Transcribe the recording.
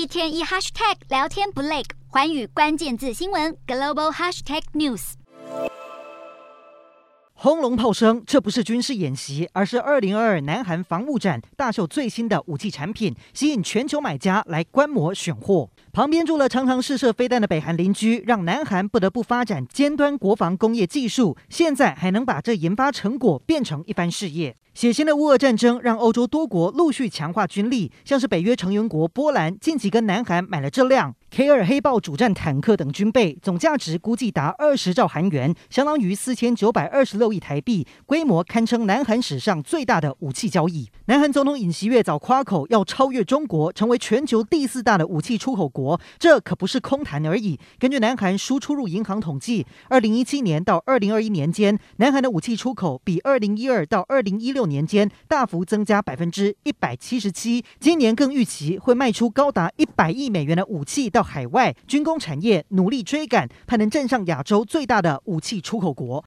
一天一 hashtag 聊天不累，环宇关键字新闻 global hashtag news。轰隆炮声，这不是军事演习，而是二零二二南韩防务展大秀最新的武器产品，吸引全球买家来观摩选货。旁边住了常常试射飞弹的北韩邻居，让南韩不得不发展尖端国防工业技术。现在还能把这研发成果变成一番事业。血腥的乌俄战争让欧洲多国陆续强化军力，像是北约成员国波兰近期跟南韩买了这辆 K2 黑豹主战坦克等军备，总价值估计达二十兆韩元，相当于四千九百二十六亿台币，规模堪称南韩史上最大的武器交易。南韩总统尹锡悦早夸口要超越中国，成为全球第四大的武器出口国。这可不是空谈而已。根据南韩输出入银行统计，二零一七年到二零二一年间，南韩的武器出口比二零一二到二零一六年间大幅增加百分之一百七十七。今年更预期会卖出高达一百亿美元的武器到海外，军工产业努力追赶，盼能站上亚洲最大的武器出口国。